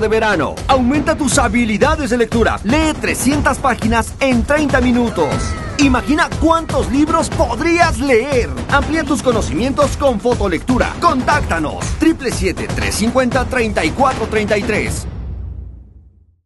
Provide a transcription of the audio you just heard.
de verano. Aumenta tus habilidades de lectura. Lee 300 páginas en 30 minutos. Imagina cuántos libros podrías leer. Amplía tus conocimientos con fotolectura. Contáctanos 777-350-3433.